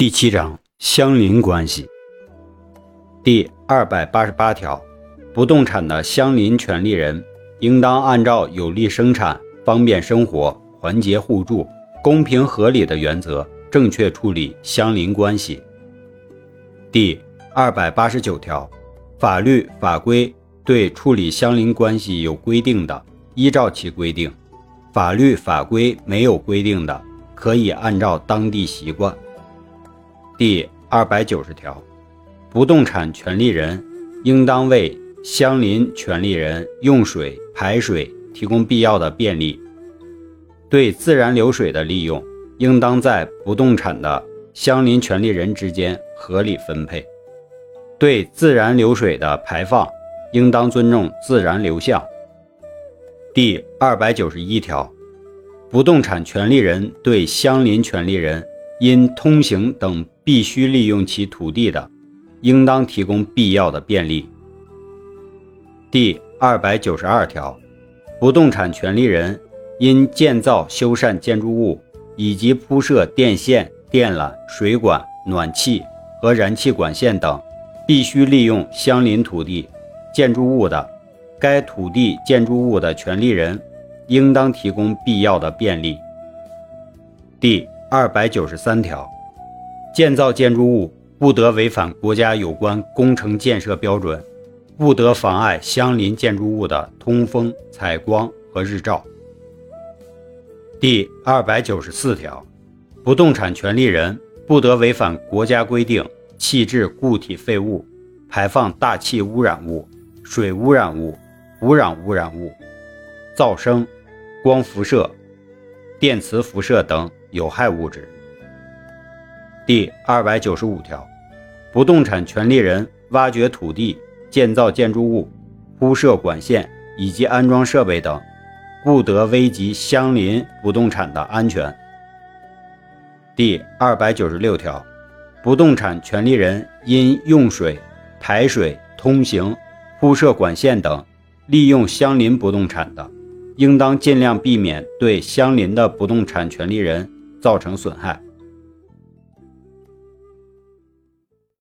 第七章相邻关系。第二百八十八条，不动产的相邻权利人应当按照有利生产、方便生活、团结互助、公平合理的原则，正确处理相邻关系。第二百八十九条，法律法规对处理相邻关系有规定的，依照其规定；法律法规没有规定的，可以按照当地习惯。第二百九十条，不动产权利人应当为相邻权利人用水、排水提供必要的便利。对自然流水的利用，应当在不动产的相邻权利人之间合理分配。对自然流水的排放，应当尊重自然流向。第二百九十一条，不动产权利人对相邻权利人因通行等必须利用其土地的，应当提供必要的便利。第二百九十二条，不动产权利人因建造、修缮建筑物以及铺设电线、电缆、水管、暖气和燃气管线等，必须利用相邻土地、建筑物的，该土地、建筑物的权利人，应当提供必要的便利。第二百九十三条，建造建筑物不得违反国家有关工程建设标准，不得妨碍相邻建筑物的通风、采光和日照。第二百九十四条，不动产权利人不得违反国家规定弃置固体废物、排放大气污染物、水污染物、土壤污染物、噪声、光辐射、电磁辐射等。有害物质。第二百九十五条，不动产权利人挖掘土地、建造建筑物、铺设管线以及安装设备等，不得危及相邻不动产的安全。第二百九十六条，不动产权利人因用水、排水、通行、铺设管线等利用相邻不动产的，应当尽量避免对相邻的不动产权利人。造成损害。